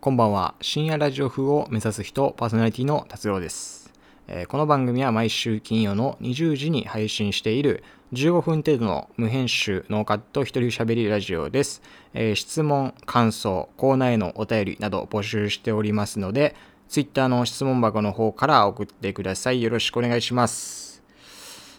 こんばんは。深夜ラジオ風を目指す人、パーソナリティの達郎です、えーこの番組は毎週金曜の20時に配信している15分程度の無編集ノーカット一人喋りラジオです、えー質問、感想、コーナーへのお便りなど募集しておりますので、Twitter の質問箱の方から送ってください。よろしくお願いします。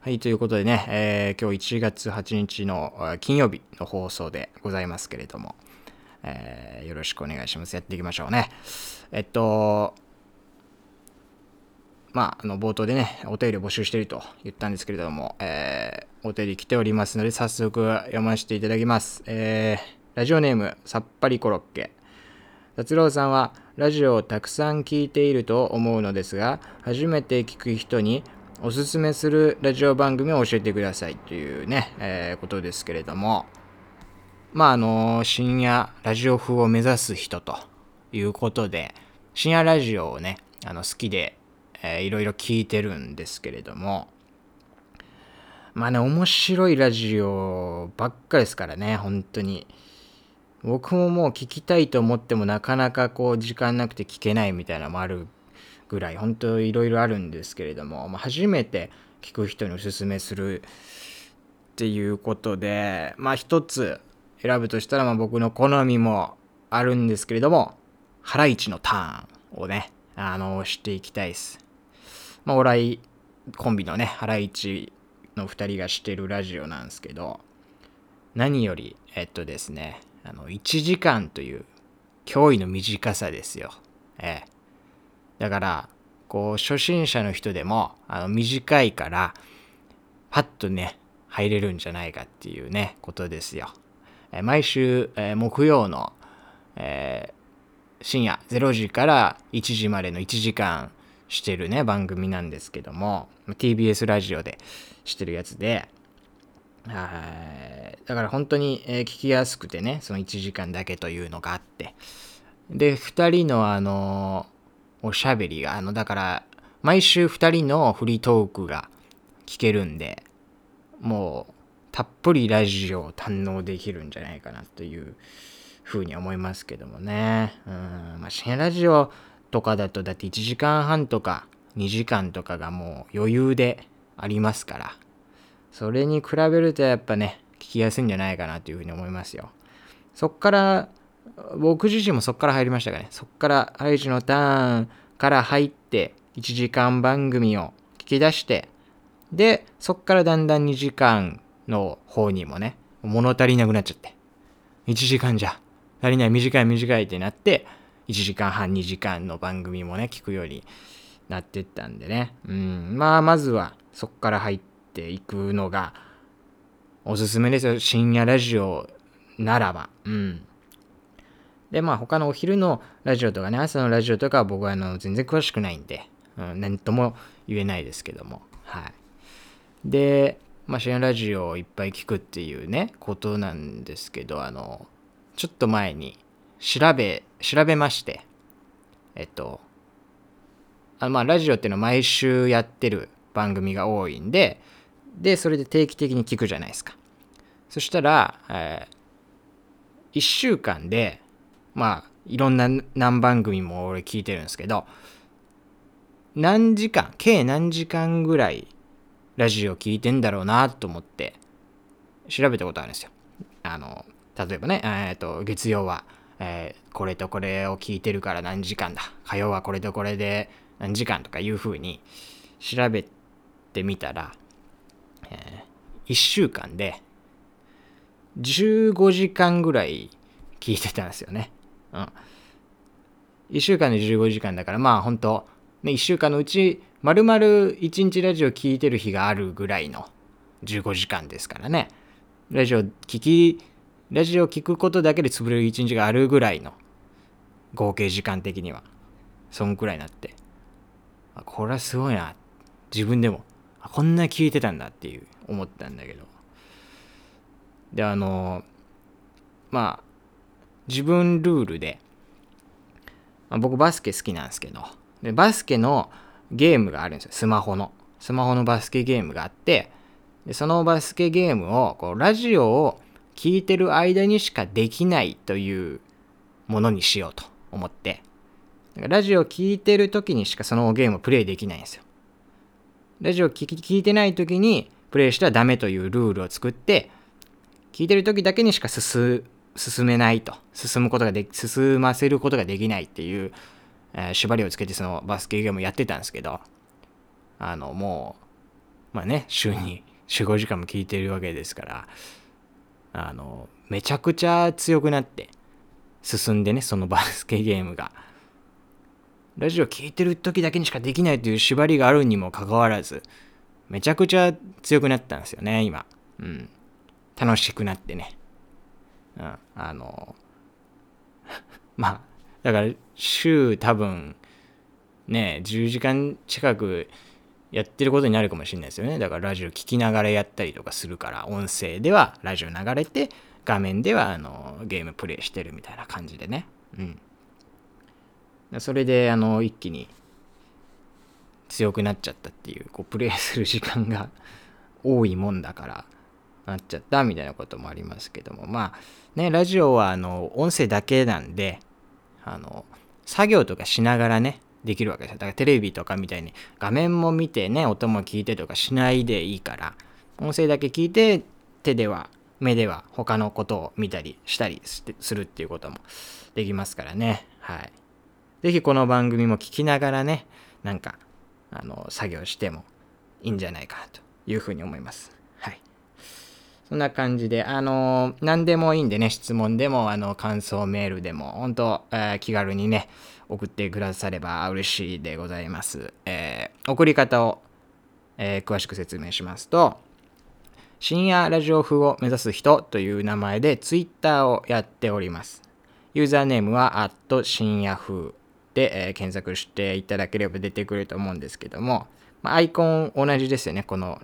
はい、ということでね、えー今日1月8日の金曜日の放送でございますけれども、えーよろしくお願いします。やっていきましょうね。えっと、まあ、あの冒頭でね、お便りを募集していると言ったんですけれども、えーお便り来ておりますので、早速読ませていただきます。えーラジオネーム、さっぱりコロッケ。達郎さんはラジオをたくさん聞いていると思うのですが、初めて聞く人におすすめするラジオ番組を教えてくださいというね、えーことですけれども、まああの深夜ラジオ風を目指す人ということで深夜ラジオをねあの好きで、えーいろいろ聞いてるんですけれどもまあね面白いラジオばっかりですからね本当に。僕ももう聞きたいと思ってもなかなかこう時間なくて聞けないみたいなのもあるぐらい本当いろいろあるんですけれども、まあ、初めて聞く人におすすめするっていうことでまあ一つ選ぶとしたらまあ僕の好みもあるんですけれどもハライチのターンをねあのしていきたいです。まあお笑いコンビのねハライチの2人がしてるラジオなんですけど何よりえっとですねあの1時間という驚異の短さですよ。ええ。だからこう初心者の人でもあの短いからパッとね入れるんじゃないかっていうねことですよ。毎週、木曜の、深夜0時から1時までの1時間してるね番組なんですけども TBS ラジオでしてるやつでだから本当に、聞きやすくてねその1時間だけというのがあって。で2人のあのおしゃべりがあのだから毎週2人のフリートークが聞けるんでもうたっぷりラジオを堪能できるんじゃないかなというふうに思いますけどもね。うん、まあ、深夜ラジオとかだとだって1時間半とか2時間とかがもう余裕でありますから、それに比べるとやっぱね、聞きやすいんじゃないかなというふうに思いますよ。そっから、僕自身もそっから入りましたかね。そっから、ハイジのターンから入って、1時間番組を聞き出して、で、そっからだんだん2時間の方にもね、物足りなくなっちゃって。1時間じゃ足りない、短い短いってなって、1時間半、2時間の番組もね、聞くようになってったんでね。うん、まあ、まずはそっから入っていくのがおすすめですよ。深夜ラジオならば。うん。で、まあ、他のお昼のラジオとかね、朝のラジオとかは僕はあの全然詳しくないんで、うん、何とも言えないですけども。はい。で、まあ、深夜ラジオをいっぱい聞くっていうね、ことなんですけど、あの、ちょっと前に調べ、調べまして、えっと、あまあ、ラジオっていうのは毎週やってる番組が多いんで、で、それで定期的に聞くじゃないですか。そしたら、え1週間で、まあ、いろんな何番組も俺聞いてるんですけど、何時間、計何時間ぐらいラジオ聞いてんだろうなと思って調べたことあるんですよ。あの、例えばね、えっと、月曜は、えーこれとこれを聞いてるから何時間だ。火曜はこれとこれで何時間とかいう風に調べてみたら、え1週間で15時間ぐらい聞いてたんですよね。うん。1週間で15時間だから、まあ本当ね、1週間のうち、丸々1日ラジオ聞いてる日があるぐらいの15時間ですからね。ラジオ聞き、ラジオ聞くことだけで潰れる1日があるぐらいの合計時間的には。そんくらいになって。これはすごいな。自分でも。こんな聞いてたんだっていう思ったんだけど。で、あの、まあ、自分ルールで、まあ、僕バスケ好きなんですけど、でバスケのゲームがあるんですよ。スマホの。スマホのバスケゲームがあって、でそのバスケゲームをこうラジオを聞いてる間にしかできないというものにしようと思って。ラジオ聴いてる時にしかそのゲームをプレイできないんですよ。ラジオ聴いてない時にプレイしてはダメというルールを作って、聞いてる時だけにしか進めないと。進むことができ、進ませることができないっていう、えー、縛りをつけてそのバスケゲームやってたんですけど、あの、もう、まあね、週に4、5時間も聞いてるわけですから、あの、めちゃくちゃ強くなって進んでね、そのバスケゲームが。ラジオ聴いてる時だけにしかできないという縛りがあるにもかかわらず、めちゃくちゃ強くなったんですよね、今。うん。楽しくなってね。うん。あの、まあ、だから週多分、ね、10時間近くやってることになるかもしれないですよね。だからラジオ聴きながらやったりとかするから、音声ではラジオ流れて、画面ではあのゲームプレイしてるみたいな感じでね。うん。それであの一気に強くなっちゃったっていうこうプレイする時間が 多いもんだからなっちゃったみたいなこともありますけどもまあねラジオはあの音声だけなんであの作業とかしながらねできるわけですよだからテレビとかみたいに画面も見てね音も聞いてとかしないでいいから音声だけ聞いて手では目では他のことを見たりしたりするっていうこともできますからね。はい。ぜひこの番組も聞きながらね、なんか、あの、作業してもいいんじゃないかなというふうに思います。そんな感じで、あの、何でもいいんでね、質問でも、あの、感想メールでも、本当、えー、気軽にね、送ってくだされば嬉しいでございます。えー、送り方を、えー、詳しく説明しますと、深夜ラジオ風を目指す人という名前で Twitter をやっております。ユーザーネームは、アット深夜風で、えー、検索していただければ出てくると思うんですけども、アイコン同じですよね。この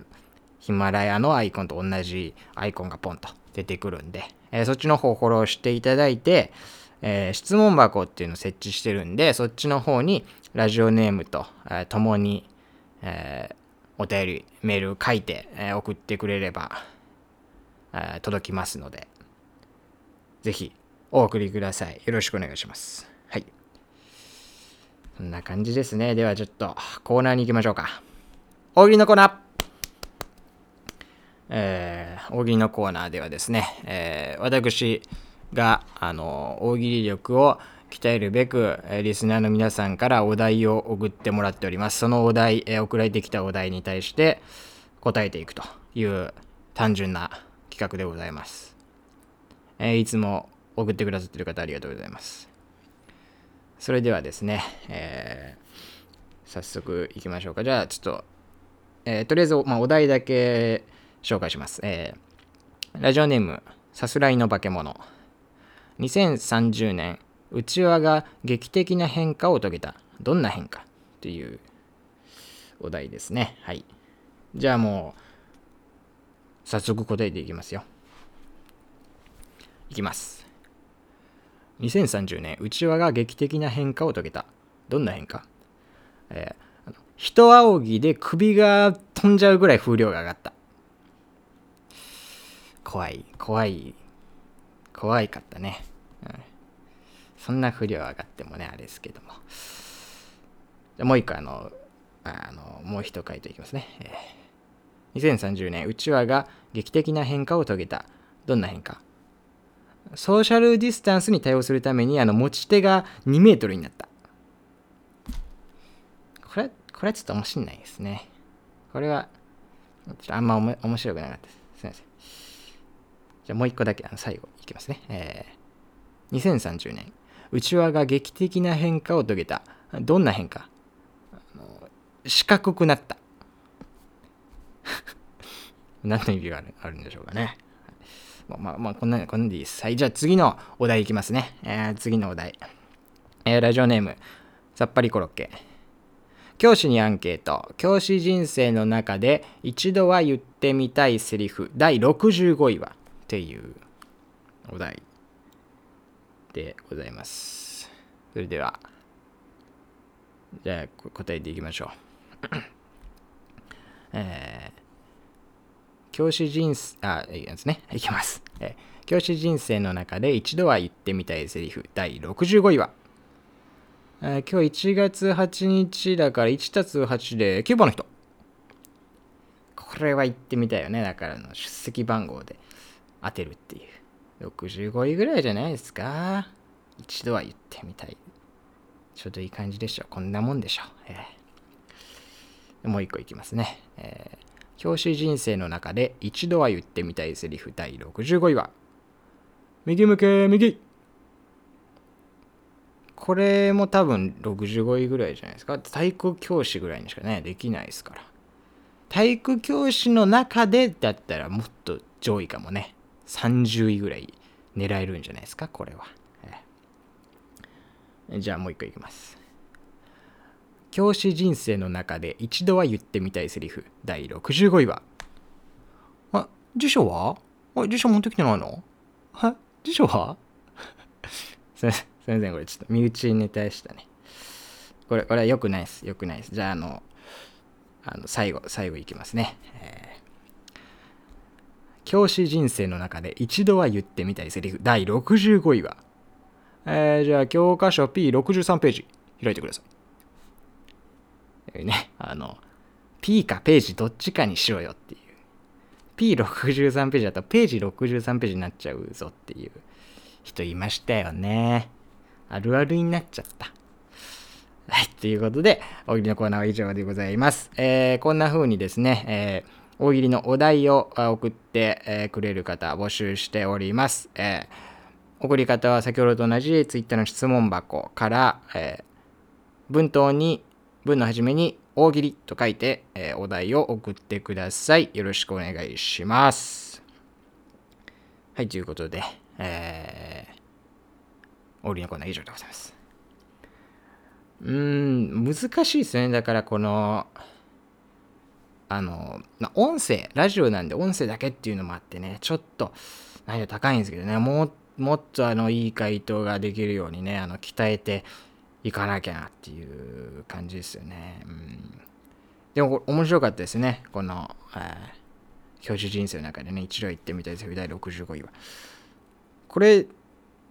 ヒマラヤのアイコンと同じアイコンがポンと出てくるんで、えー、そっちの方フォローしていただいて、えー、質問箱っていうのを設置してるんで、そっちの方にラジオネームと、えー、共に、えお便り、メール書いて、え送ってくれれば、え届きますので、ぜひお送りください。よろしくお願いします。はい。そんな感じですね。ではちょっとコーナーに行きましょうか。大喜利のコーナーえー、大喜利のコーナーではですね、えー、私が、あの、大喜利力を鍛えるべく、えリスナーの皆さんからお題を送ってもらっております。そのお題、え送られてきたお題に対して答えていくという単純な企画でございます。えいつも送ってくださっている方ありがとうございます。それではですね、えー、早速いきましょうか。じゃあちょっと、えー、とりあえず、まあ、お題だけ紹介します。えー、ラジオネーム、さすらいの化け物。2030年内輪が劇的な変化を遂げた。どんな変化？というお題ですね。はい。じゃあもう、早速答えていきますよ。いきます。2030年、内輪が劇的な変化を遂げた。どんな変化？えー、人仰ぎで首が飛んじゃうぐらい風量が上がった。怖い、怖い、怖いかったね。うんそんな不良上がってもね、あれですけども。じゃもう一個、あの、あのもう一回といきますね。えー、2030年、うちわが劇的な変化を遂げた。どんな変化？ソーシャルディスタンスに対応するために、あの、持ち手が2メートルになった。これ、これはちょっと面白いですね。これは、ちょっとあんま面白くなかったです。じゃもう一個だけ、あの最後いきますね。えー、2030年、内輪が劇的な変化を遂げた。どんな変化？四角くなった。何の意味があるんでしょうかね。まあまあ、まあ、こんな、こんなんでいいです。はい、じゃあ次のお題いきますね。えー、次のお題。えー、ラジオネーム、さっぱりコロッケ。教師にアンケート。教師人生の中で一度は言ってみたいセリフ第65位はっていうお題でございます。それでは、じゃあ答えていきましょう。えー、教師人生、あ、いきますね。いきます。えー、教師人生の中で一度は言ってみたいセリフ第65位はえー今日1月8日だから1たす8で9番の人。これは行ってみたいよね。だからの出席番号で当てるっていう。65位ぐらいじゃないですか。一度は言ってみたい。ちょうどいい感じでしょ。こんなもんでしょ。えーもう一個いきますね。えー教師人生の中で一度は言ってみたいセリフ第65位は右向け右これも多分65位ぐらいじゃないですか体育教師ぐらいにしかねできないですから体育教師の中でだったらもっと上位かもね30位ぐらい狙えるんじゃないですかこれは、えーじゃあもう一個いきます。教師人生の中で一度は言ってみたいセリフ第65位は。あ辞書は？あ辞書持ってきてないの？は辞書は？すいませんすいませんこれちょっと身内ネタでしたね。これこれは良くないです良くないです。じゃああのあの最後最後いきますね、えー教師人生の中で一度は言ってみたいセリフ第65位はえーじゃあ教科書 P63 ページ開いてくださいえーね、あの、P かページどっちかにしろよっていう。P63 ページだとページ63ページになっちゃうぞっていう人いましたよね。あるあるになっちゃった。はい、ということで、大喜利のコーナーは以上でございます。えーこんな風にですね、えー大喜利のお題を送って、くれる方募集しております。えー送り方は先ほどと同じ Twitter の質問箱から、えー文頭に文の初めに大喜利と書いて、えーお題を送ってください。よろしくお願いします。はい、ということで、えー、大喜利のコーナー以上でございます。うーん、難しいですね。だからこの、あの、まあ音声、ラジオなんで音声だけっていうのもあってね、ちょっと難易度高いんですけどね、ももっとあのいい回答ができるようにね、あの鍛えていかなきゃなっていう感じですよね。うん、でも面白かったですね、この、えー教師人生の中でね、一度言ってみたいですよ、第65位は。これ、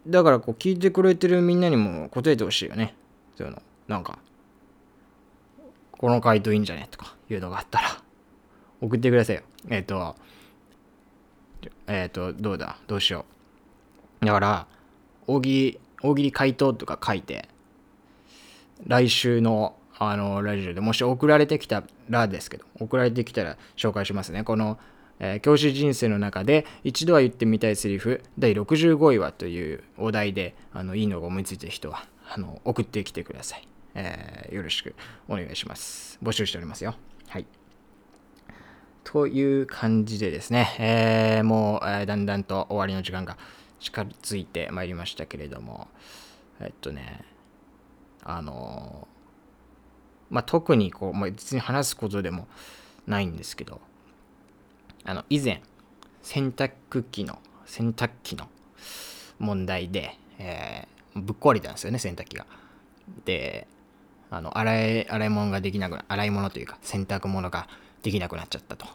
だからこう聞いてくれてるみんなにも答えてほしいよね。そういうの。なんか、この回答いいんじゃね？とかいうのがあったら、送ってくださいよ。えっ、と、えっ、と、どうだ？どうしよう？だから、大喜利、大喜利回答とか書いて、来週のあのラジオでもし送られてきたらですけど、送られてきたら紹介しますね。この、えー教師人生の中で一度は言ってみたいセリフ第65位はというお題であのいいのが思いついた人はあの送ってきてください、えーよろしくお願いします。募集しておりますよ。はい。という感じでですね、えーもう、えーだんだんと終わりの時間が近づいてまいりましたけれども、えっとね、あのまあ、特にこう、まあ、別に話すことでもないんですけど、あの、以前、洗濯機の、洗濯機の問題で、えーぶっ壊れたんですよね、洗濯機が。で、あの、洗い、洗い物ができなくな、洗い物というか、洗濯物ができなくなっちゃったと。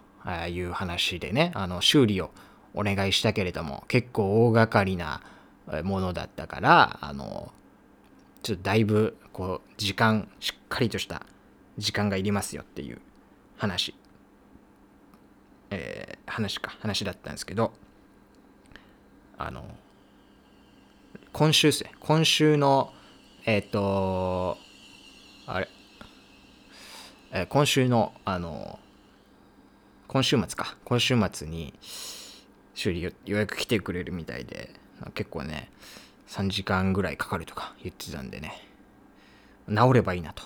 いう話でね、あの、修理をお願いしたけれども、結構大掛かりなものだったから、あの、ちょっとだいぶ、こう、時間、しっかりとした時間がいりますよっていう話。えー話か、話だったんですけど、あの、今週ですね、今週の、えっ、と、あれ、えー今週の、あの、今週末か、今週末に修理予約来てくれるみたいで、結構ね、3時間ぐらいかかるとか言ってたんでね、治ればいいなと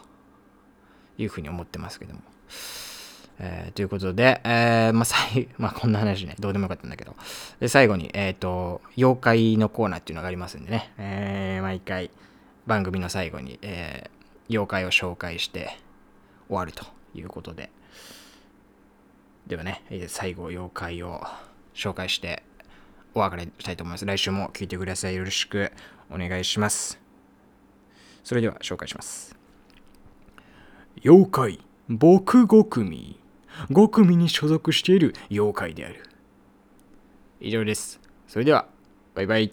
いうふうに思ってますけども。えーということで、えーまあ、最 まあ、こんな話ね、どうでもよかったんだけど、で最後に、えっ、と、妖怪のコーナーっていうのがありますんでね、えー毎回番組の最後に、えー妖怪を紹介して終わるということで、ではね、最後、妖怪を紹介してお別れしたいと思います。来週も聞いてください。よろしくお願いします。それでは紹介します。妖怪、僕5組。5組に所属している妖怪である。以上です。それでは、バイバイ。